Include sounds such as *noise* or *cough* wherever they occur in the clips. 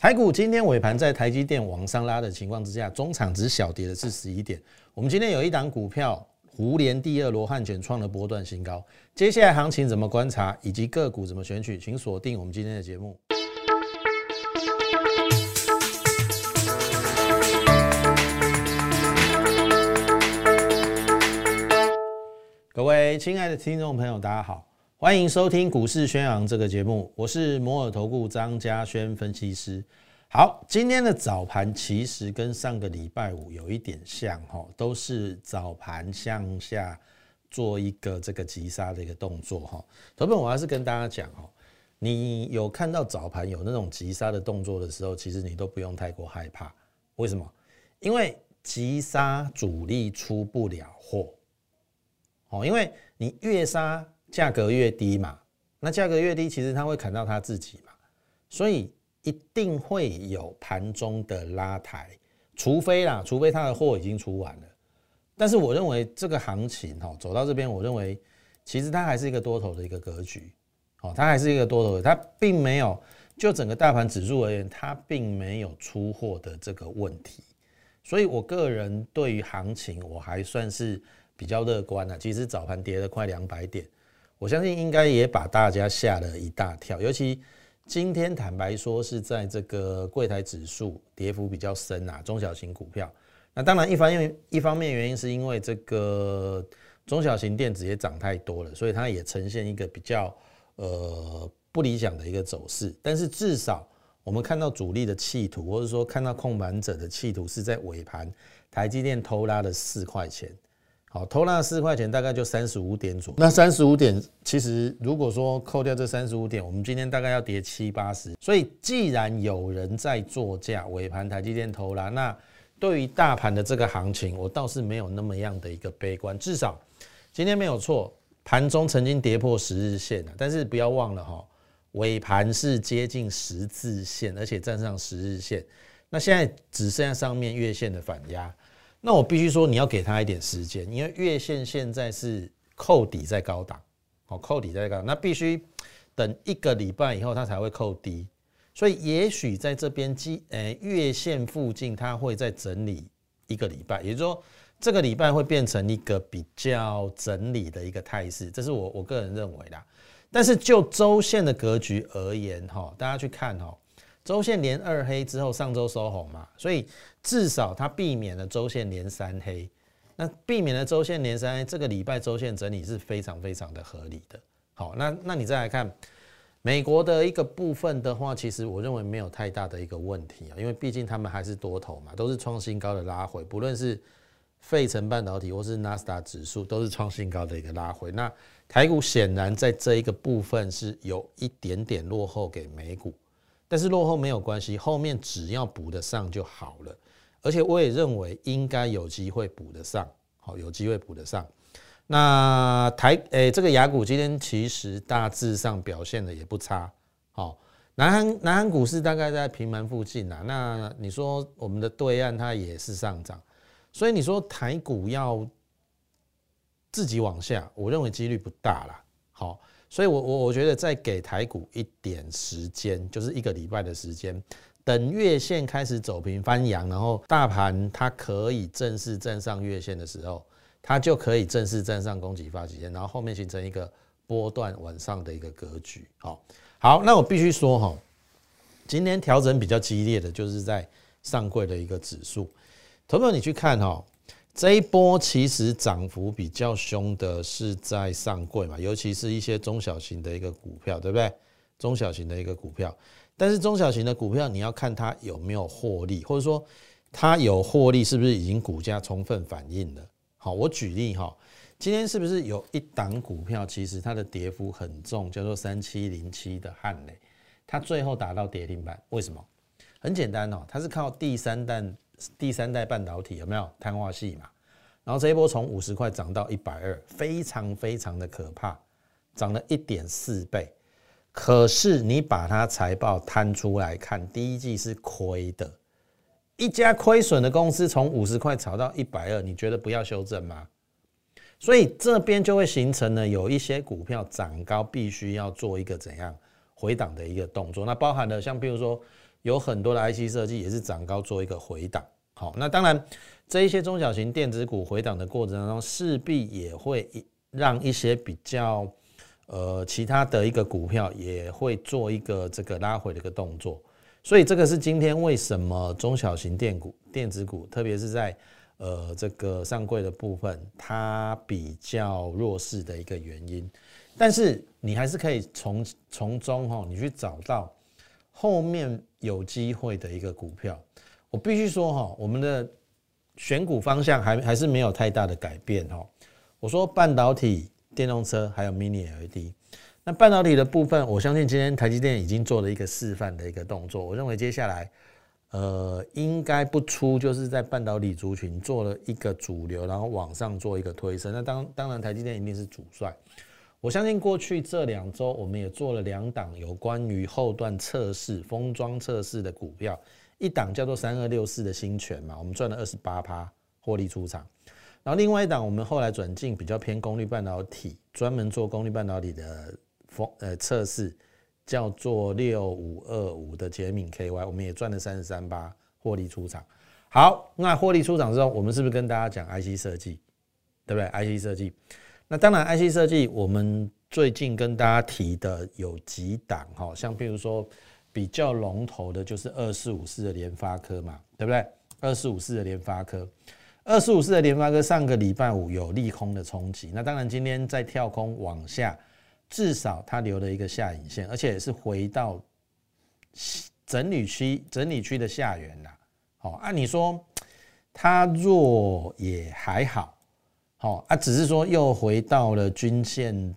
台股今天尾盘在台积电往上拉的情况之下，中场只小跌的是十一点。我们今天有一档股票，胡联第二罗汉卷创了波段新高。接下来行情怎么观察，以及个股怎么选取，请锁定我们今天的节目。各位亲爱的听众朋友，大家好。欢迎收听股市宣扬这个节目，我是摩尔投顾张家轩分析师。好，今天的早盘其实跟上个礼拜五有一点像哈，都是早盘向下做一个这个急杀的一个动作哈。头本我还是跟大家讲哈，你有看到早盘有那种急杀的动作的时候，其实你都不用太过害怕。为什么？因为急杀主力出不了货哦，因为你越杀。价格越低嘛，那价格越低，其实他会砍到他自己嘛，所以一定会有盘中的拉抬，除非啦，除非他的货已经出完了。但是我认为这个行情哈，走到这边，我认为其实它还是一个多头的一个格局，哦，它还是一个多头的，它并没有就整个大盘指数而言，它并没有出货的这个问题，所以我个人对于行情我还算是比较乐观的。其实早盘跌了快两百点。我相信应该也把大家吓了一大跳，尤其今天坦白说是在这个柜台指数跌幅比较深啊，中小型股票。那当然一方面一方面原因是因为这个中小型电子也涨太多了，所以它也呈现一个比较呃不理想的一个走势。但是至少我们看到主力的企图，或者说看到控盘者的企图是在尾盘台积电偷拉了四块钱。好，偷那四块钱大概就三十五点左右。那三十五点，其实如果说扣掉这三十五点，我们今天大概要跌七八十。所以既然有人在做价，尾盘台积电偷拉，那对于大盘的这个行情，我倒是没有那么样的一个悲观。至少今天没有错，盘中曾经跌破十日线了，但是不要忘了哈，尾盘是接近十字线，而且站上十日线。那现在只剩下上面月线的反压。那我必须说，你要给他一点时间，因为月线现在是扣底在高档，哦，扣底在高，那必须等一个礼拜以后它才会扣低，所以也许在这边基呃月线附近，它会再整理一个礼拜，也就是说这个礼拜会变成一个比较整理的一个态势，这是我我个人认为的。但是就周线的格局而言，哈，大家去看哈。周线连二黑之后，上周收红嘛，所以至少它避免了周线连三黑。那避免了周线连三黑，这个礼拜周线整理是非常非常的合理的。好，那那你再来看美国的一个部分的话，其实我认为没有太大的一个问题啊，因为毕竟他们还是多头嘛，都是创新高的拉回，不论是费城半导体或是纳斯达指数，都是创新高的一个拉回。那台股显然在这一个部分是有一点点落后给美股。但是落后没有关系，后面只要补得上就好了。而且我也认为应该有机会补得上，好，有机会补得上。那台诶，这个雅股今天其实大致上表现的也不差，好，南韩南韩股市大概在平盘附近啊。那你说我们的对岸它也是上涨，所以你说台股要自己往下，我认为几率不大了。好。所以，我我我觉得再给台股一点时间，就是一个礼拜的时间，等月线开始走平翻阳，然后大盘它可以正式站上月线的时候，它就可以正式站上攻击发起线，然后后面形成一个波段往上的一个格局。好，好，那我必须说哈，今天调整比较激烈的就是在上柜的一个指数，投票你去看哈。这一波其实涨幅比较凶的是在上柜嘛，尤其是一些中小型的一个股票，对不对？中小型的一个股票，但是中小型的股票你要看它有没有获利，或者说它有获利是不是已经股价充分反映了？好，我举例哈，今天是不是有一档股票，其实它的跌幅很重，叫做三七零七的汉雷，它最后达到跌停板，为什么？很简单哦，它是靠第三弹。第三代半导体有没有碳化系嘛？然后这一波从五十块涨到一百二，非常非常的可怕，涨了一点四倍。可是你把它财报摊出来看，第一季是亏的。一家亏损的公司从五十块炒到一百二，你觉得不要修正吗？所以这边就会形成了有一些股票涨高，必须要做一个怎样回档的一个动作。那包含了像比如说。有很多的 IC 设计也是涨高做一个回档。好，那当然这一些中小型电子股回档的过程当中，势必也会让一些比较呃其他的一个股票也会做一个这个拉回的一个动作。所以这个是今天为什么中小型电股、电子股，特别是在呃这个上柜的部分，它比较弱势的一个原因。但是你还是可以从从中哈，你去找到后面有机会的一个股票。我必须说哈，我们的选股方向还还是没有太大的改变哈。我说半导体、电动车还有 Mini LED。那半导体的部分，我相信今天台积电已经做了一个示范的一个动作。我认为接下来，呃，应该不出就是在半导体族群做了一个主流，然后往上做一个推升。那当当然，台积电一定是主帅。我相信过去这两周，我们也做了两档有关于后段测试、封装测试的股票，一档叫做三二六四的新权嘛，我们赚了二十八趴获利出场。然后另外一档，我们后来转进比较偏功率半导体，专门做功率半导体的封。呃，测试叫做六五二五的捷敏 KY，我们也赚了三十三八获利出场。好，那获利出场之后，我们是不是跟大家讲 IC 设计，对不对？IC 设计，那当然 IC 设计，我们最近跟大家提的有几档哈，像譬如说比较龙头的，就是二四五四的联发科嘛，对不对？二四五四的联发科，二四五四的联发科上个礼拜五有利空的冲击，那当然今天在跳空往下。至少它留了一个下影线，而且也是回到整理区整理区的下缘啦。好，按你说它弱也还好，好啊，只是说又回到了均线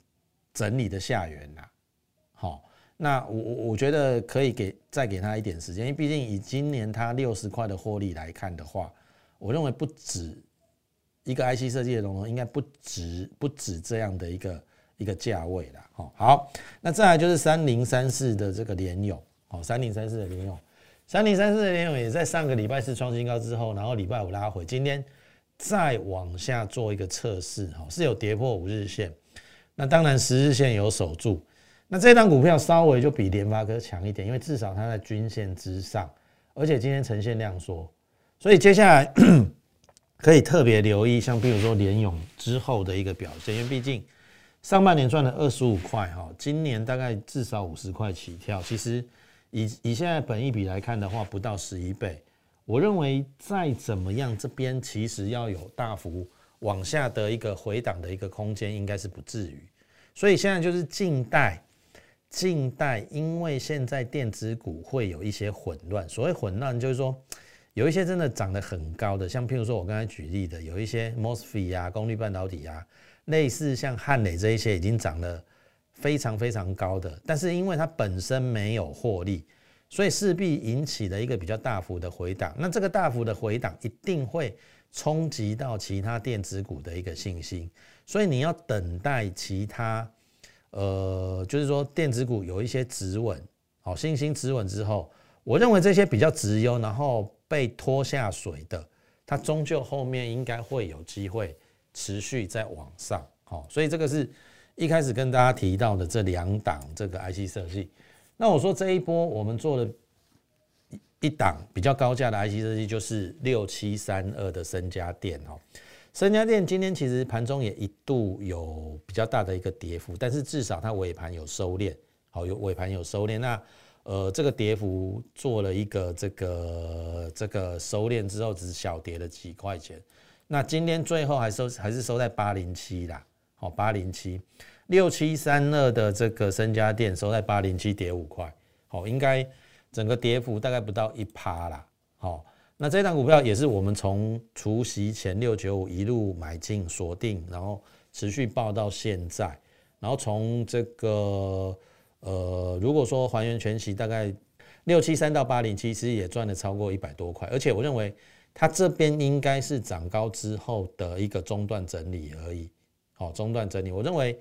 整理的下缘啦。好，那我我我觉得可以给再给他一点时间，因为毕竟以今年它六十块的获利来看的话，我认为不止一个 IC 设计的龙头，应该不止不止这样的一个。一个价位啦，哦，好，那再来就是三零三四的这个联勇，哦，三零三四的联勇，三零三四的联勇也在上个礼拜四创新高之后，然后礼拜五拉回，今天再往下做一个测试，哈，是有跌破五日线，那当然十日线有守住，那这张股票稍微就比联发科强一点，因为至少它在均线之上，而且今天呈现量缩，所以接下来 *coughs* 可以特别留意，像比如说联勇之后的一个表现，因为毕竟。上半年赚了二十五块哈，今年大概至少五十块起跳。其实以以现在本益比来看的话，不到十一倍。我认为再怎么样，这边其实要有大幅往下的一个回档的一个空间，应该是不至于。所以现在就是静待，静待，因为现在电子股会有一些混乱。所谓混乱，就是说有一些真的涨得很高的，像譬如说我刚才举例的，有一些 mosfet 啊，功率半导体啊。类似像汉磊这一些已经涨了非常非常高的，但是因为它本身没有获利，所以势必引起了一个比较大幅的回档。那这个大幅的回档一定会冲击到其他电子股的一个信心，所以你要等待其他，呃，就是说电子股有一些止稳，好信心止稳之后，我认为这些比较直优，然后被拖下水的，它终究后面应该会有机会。持续在往上，好，所以这个是一开始跟大家提到的这两档这个 IC 设计。那我说这一波我们做了一档比较高价的 IC 设计，就是六七三二的深家电哦。深家电今天其实盘中也一度有比较大的一个跌幅，但是至少它尾盘有收敛，好，有尾盘有收敛。那呃，这个跌幅做了一个这个这个收敛之后，只小跌了几块钱。那今天最后还收还是收在八零七啦，好八零七六七三二的这个身家店收在八零七跌五块，好应该整个跌幅大概不到一趴啦，好那这档股票也是我们从除夕前六九五一路买进锁定，然后持续报到现在，然后从这个呃如果说还原全息大概六七三到八零七，其实也赚了超过一百多块，而且我认为。它这边应该是涨高之后的一个中段整理而已，好，中段整理，我认为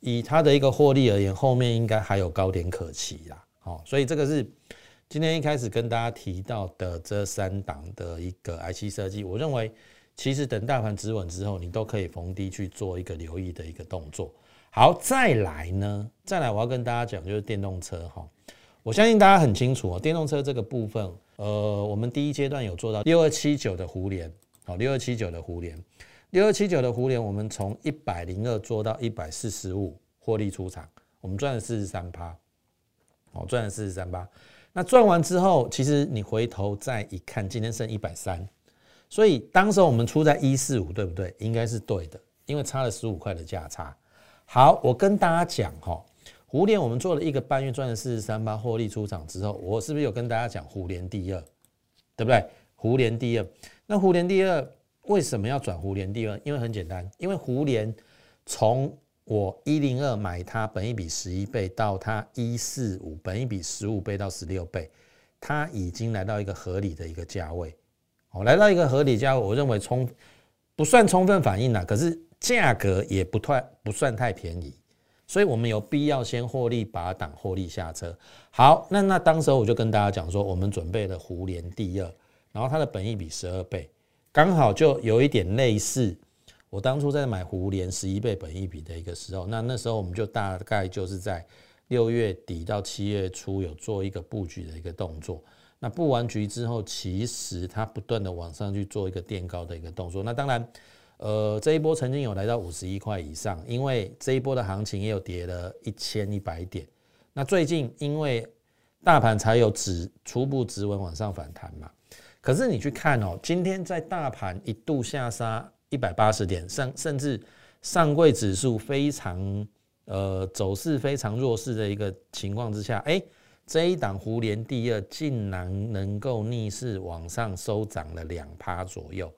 以它的一个获利而言，后面应该还有高点可期啦，好，所以这个是今天一开始跟大家提到的这三档的一个 IC 设计，我认为其实等大盘止稳之后，你都可以逢低去做一个留意的一个动作。好，再来呢，再来我要跟大家讲就是电动车哈，我相信大家很清楚哦，电动车这个部分，呃，我们第一阶段有做到六二七九的互联，好，六二七九的互联，六二七九的互联，我们从一百零二做到一百四十五获利出场，我们赚了四十三趴，哦，赚了四十三趴。那赚完之后，其实你回头再一看，今天剩一百三，所以当时我们出在一四五，对不对？应该是对的，因为差了十五块的价差。好，我跟大家讲哈。胡联我们做了一个半月，赚了四十三八，获利出场之后，我是不是有跟大家讲胡联第二，对不对？胡联第二，那胡联第二为什么要转湖联第二？因为很简单，因为湖联从我一零二买它，本一比十一倍，到它一四五，本一比十五倍到十六倍，它已经来到一个合理的一个价位，哦，来到一个合理价位，我认为充不算充分反应了，可是价格也不太不算太便宜。所以我们有必要先获利拔档，获利下车。好，那那当时我就跟大家讲说，我们准备了湖联第二，然后它的本益比十二倍，刚好就有一点类似我当初在买胡联十一倍本益比的一个时候。那那时候我们就大概就是在六月底到七月初有做一个布局的一个动作。那布完局之后，其实它不断的往上去做一个垫高的一个动作。那当然。呃，这一波曾经有来到五十一块以上，因为这一波的行情也有跌了一千一百点。那最近因为大盘才有止初步止稳往上反弹嘛，可是你去看哦，今天在大盘一度下杀一百八十点上，甚至上柜指数非常呃走势非常弱势的一个情况之下，哎，这一档胡联第二竟然能够逆势往上收涨了两趴左右。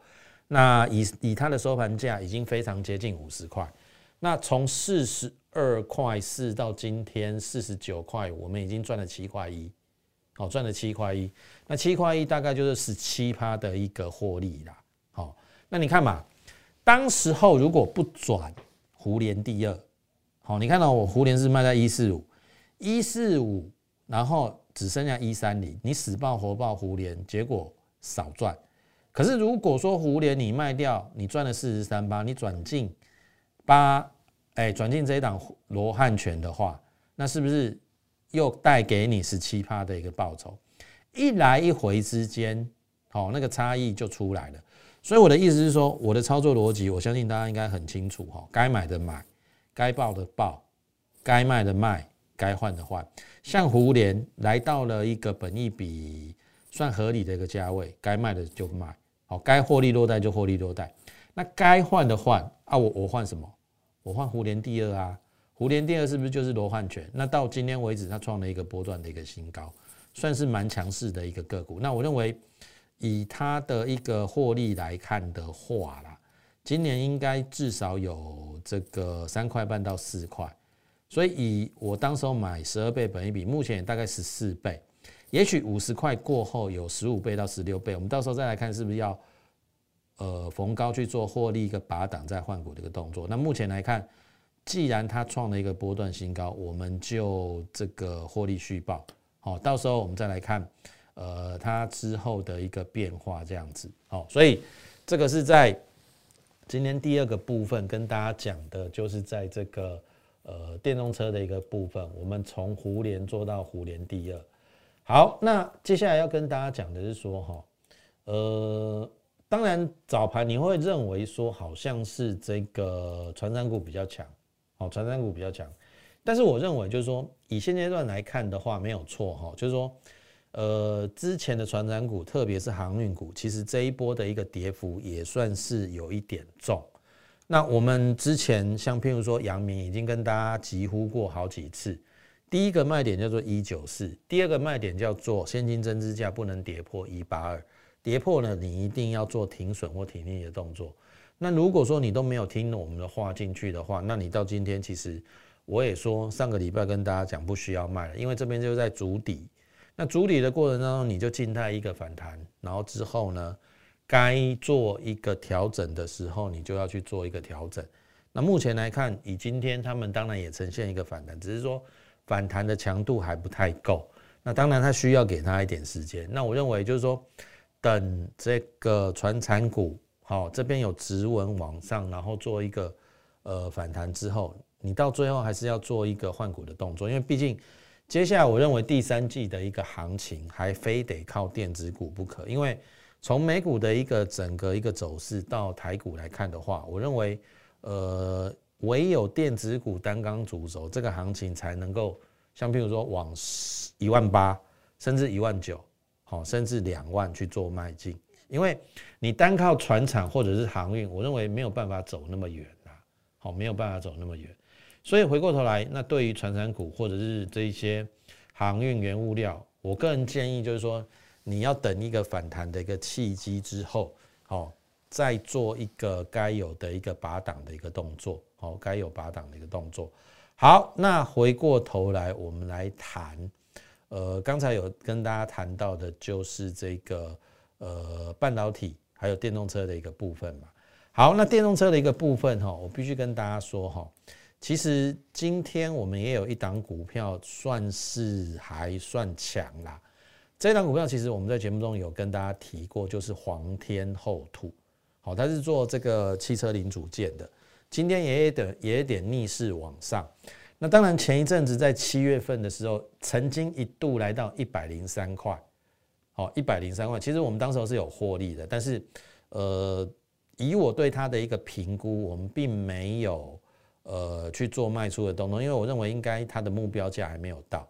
那以以它的收盘价已经非常接近五十块，那从四十二块四到今天四十九块，我们已经赚了七块一，好赚了七块一，那七块一大概就是十七趴的一个获利啦，好，那你看嘛，当时候如果不转胡联第二，好，你看到我胡联是卖在一四五，一四五，然后只剩下一三零，你死抱活抱胡联，结果少赚。可是如果说胡联你卖掉，你赚了四十三八，你转进八，哎，转进这一档罗汉拳的话，那是不是又带给你十七趴的一个报酬？一来一回之间，好，那个差异就出来了。所以我的意思是说，我的操作逻辑，我相信大家应该很清楚哈。该买的买，该报的报，该卖的卖，该换的换。像胡联来到了一个本益比算合理的一个价位，该卖的就卖。好，该获利落袋就获利落袋，那该换的换啊，我我换什么？我换胡联第二啊，胡联第二是不是就是罗汉拳？那到今天为止，它创了一个波段的一个新高，算是蛮强势的一个个股。那我认为，以它的一个获利来看的话啦，今年应该至少有这个三块半到四块，所以以我当时候买十二倍本一比，目前也大概十四倍。也许五十块过后有十五倍到十六倍，我们到时候再来看是不是要呃逢高去做获利一个拔档再换股的一个动作。那目前来看，既然它创了一个波段新高，我们就这个获利续报。好，到时候我们再来看呃它之后的一个变化这样子。好，所以这个是在今天第二个部分跟大家讲的，就是在这个呃电动车的一个部分，我们从胡联做到胡联第二。好，那接下来要跟大家讲的是说，哈，呃，当然早盘你会认为说好像是这个传山股比较强，好，传山股比较强，但是我认为就是说，以现阶段来看的话，没有错哈，就是说，呃，之前的传山股，特别是航运股，其实这一波的一个跌幅也算是有一点重。那我们之前像譬如说，阳明已经跟大家疾呼过好几次。第一个卖点叫做一九四，第二个卖点叫做现金增资价不能跌破一八二，跌破呢，你一定要做停损或停利的动作。那如果说你都没有听我们的话进去的话，那你到今天其实我也说上个礼拜跟大家讲不需要卖了，因为这边就在筑底。那筑底的过程当中，你就静态一个反弹，然后之后呢，该做一个调整的时候，你就要去做一个调整。那目前来看，以今天他们当然也呈现一个反弹，只是说。反弹的强度还不太够，那当然它需要给它一点时间。那我认为就是说，等这个传产股好这边有直纹往上，然后做一个呃反弹之后，你到最后还是要做一个换股的动作，因为毕竟接下来我认为第三季的一个行情还非得靠电子股不可，因为从美股的一个整个一个走势到台股来看的话，我认为呃唯有电子股单刚主轴，这个行情才能够像譬如说往一万八甚至一万九，好甚至两万去做迈进。因为你单靠船厂或者是航运，我认为没有办法走那么远啊，好，没有办法走那么远。所以回过头来，那对于船厂股或者是这一些航运原物料，我个人建议就是说，你要等一个反弹的一个契机之后，好，再做一个该有的一个拔档的一个动作，好，该有拔档的一个动作。好，那回过头来，我们来谈，呃，刚才有跟大家谈到的就是这个。呃，半导体还有电动车的一个部分嘛。好，那电动车的一个部分哈，我必须跟大家说哈，其实今天我们也有一档股票算是还算强啦。这档股票其实我们在节目中有跟大家提过，就是皇天厚土。好，它是做这个汽车零组件的，今天也有点也有点逆势往上。那当然前一阵子在七月份的时候，曾经一度来到一百零三块。哦，一百零三万，其实我们当时是有获利的，但是，呃，以我对它的一个评估，我们并没有呃去做卖出的动作，因为我认为应该它的目标价还没有到。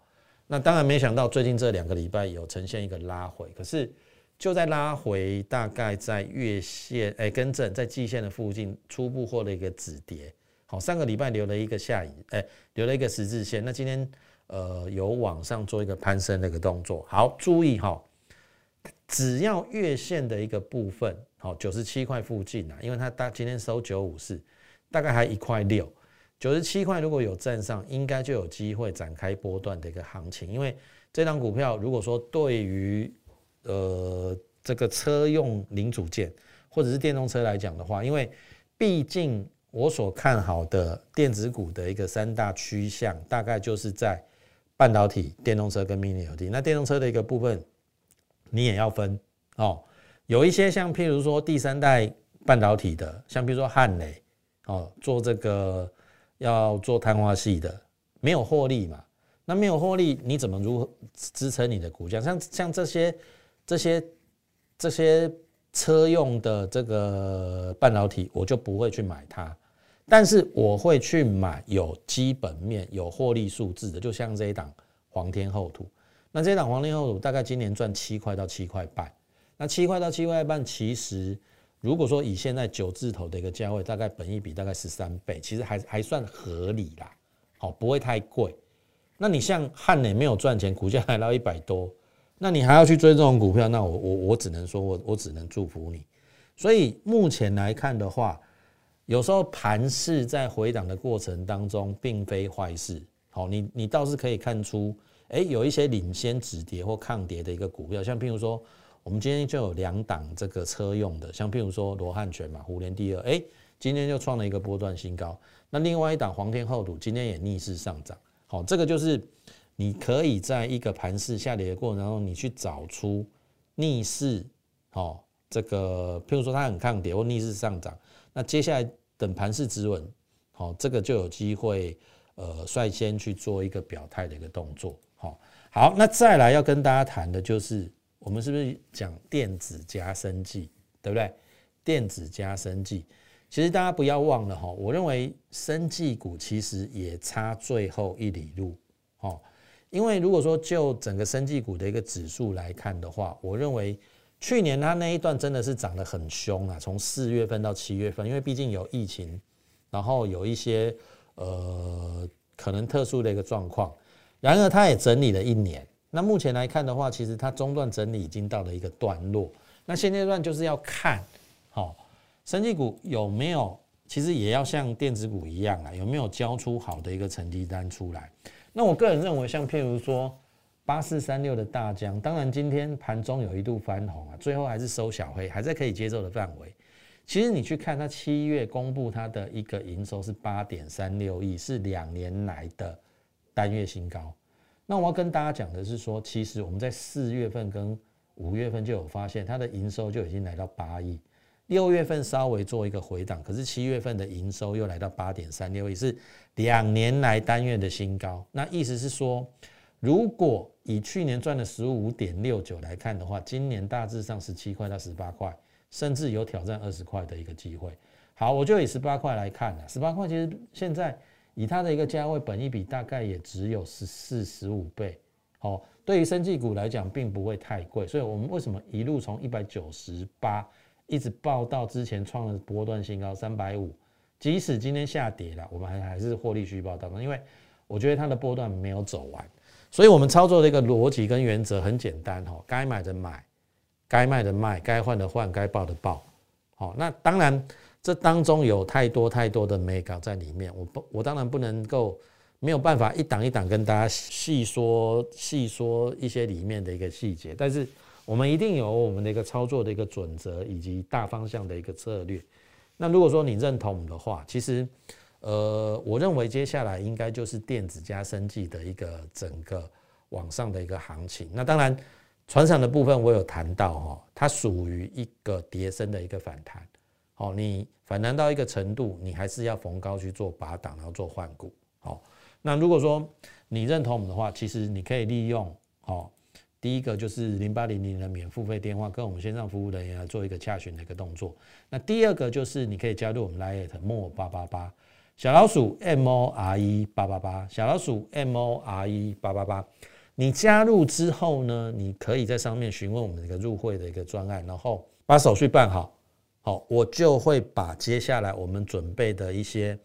那当然没想到最近这两个礼拜有呈现一个拉回，可是就在拉回大概在月线哎跟正在季线的附近初步获了一个止跌。好，上个礼拜留了一个下影哎留了一个十字线，那今天呃有往上做一个攀升的一个动作。好，注意哈。只要月线的一个部分，好九十七块附近啊，因为它大今天收九五四，大概还一块六，九十七块如果有站上，应该就有机会展开波段的一个行情。因为这张股票如果说对于呃这个车用零组件或者是电动车来讲的话，因为毕竟我所看好的电子股的一个三大趋向，大概就是在半导体、电动车跟 mini LED。那电动车的一个部分。你也要分哦，有一些像譬如说第三代半导体的，像比如说汉磊哦，做这个要做碳化系的，没有获利嘛？那没有获利，你怎么如何支撑你的股价？像像这些这些这些车用的这个半导体，我就不会去买它，但是我会去买有基本面、有获利数字的，就像这一档皇天厚土。那这档黄金厚土大概今年赚七块到七块半，那七块到七块半，其实如果说以现在九字头的一个价位，大概本益比大概十三倍，其实还还算合理啦，好不会太贵。那你像汉磊没有赚钱，股价还到一百多，那你还要去追这种股票，那我我我只能说我我只能祝福你。所以目前来看的话，有时候盘势在回档的过程当中，并非坏事。好，你你倒是可以看出。哎，有一些领先止跌或抗跌的一个股票，像譬如说，我们今天就有两档这个车用的，像譬如说罗汉拳嘛，虎年第二，哎，今天就创了一个波段新高。那另外一档黄天厚土今天也逆势上涨，好，这个就是你可以在一个盘势下跌的过程当中，你去找出逆势，好，这个譬如说它很抗跌或逆势上涨，那接下来等盘势止稳，好，这个就有机会，呃，率先去做一个表态的一个动作。好，好，那再来要跟大家谈的就是，我们是不是讲电子加生技，对不对？电子加生技，其实大家不要忘了哈，我认为生技股其实也差最后一里路，哦，因为如果说就整个生技股的一个指数来看的话，我认为去年它那一段真的是涨得很凶啊，从四月份到七月份，因为毕竟有疫情，然后有一些呃可能特殊的一个状况。然而，它也整理了一年。那目前来看的话，其实它中段整理已经到了一个段落。那现阶段就是要看，好，生技股有没有，其实也要像电子股一样啊，有没有交出好的一个成绩单出来。那我个人认为，像譬如说八四三六的大疆，当然今天盘中有一度翻红啊，最后还是收小黑，还在可以接受的范围。其实你去看它七月公布它的一个营收是八点三六亿，是两年来的。单月新高，那我要跟大家讲的是说，其实我们在四月份跟五月份就有发现，它的营收就已经来到八亿，六月份稍微做一个回档，可是七月份的营收又来到八点三六亿，是两年来单月的新高。那意思是说，如果以去年赚的十五点六九来看的话，今年大致上十七块到十八块，甚至有挑战二十块的一个机会。好，我就以十八块来看了，十八块其实现在以它的一个价位，本一比大概也只有十四十五倍。好，对于生技股来讲，并不会太贵。所以我们为什么一路从一百九十八一直报到之前创了波段新高三百五？即使今天下跌了，我们还还是获利续报当中，因为我觉得它的波段没有走完，所以我们操作的一个逻辑跟原则很简单哈，该买的买，该卖的卖，该换的换，该报的报。好，那当然这当中有太多太多的美感在里面，我不我当然不能够没有办法一档一档跟大家细说细说一些里面的一个细节，但是我们一定有我们的一个操作的一个准则以及大方向的一个策略。那如果说你认同的话，其实，呃，我认为接下来应该就是电子加生技的一个整个往上的一个行情。那当然，船厂的部分我有谈到哈，它属于一个叠升的一个反弹。哦，你反弹到一个程度，你还是要逢高去做拔档，然后做换股。好，那如果说你认同我们的话，其实你可以利用哦。第一个就是零八零零的免付费电话，跟我们线上服务人员来做一个洽询的一个动作。那第二个就是你可以加入我们 Lite m o 八八八小老鼠 M O R E 八八八小老鼠 M O R E 八八八。你加入之后呢，你可以在上面询问我们一个入会的一个专案，然后把手续办好，好，我就会把接下来我们准备的一些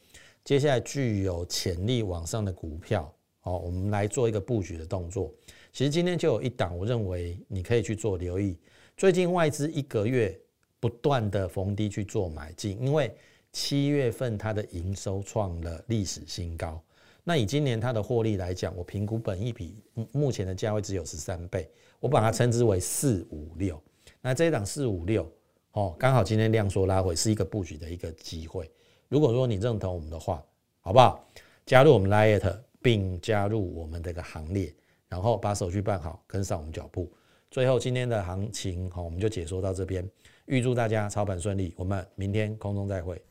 接下来具有潜力往上的股票，好，我们来做一个布局的动作。其实今天就有一档，我认为你可以去做留意。最近外资一个月不断的逢低去做买进，因为七月份它的营收创了历史新高。那以今年它的获利来讲，我评估本一比目前的价位只有十三倍，我把它称之为四五六。那这一档四五六哦，刚好今天量缩拉回是一个布局的一个机会。如果说你认同我们的话，好不好？加入我们 Lite，并加入我们这个行列。然后把手续办好，跟上我们脚步。最后今天的行情，好，我们就解说到这边。预祝大家操盘顺利，我们明天空中再会。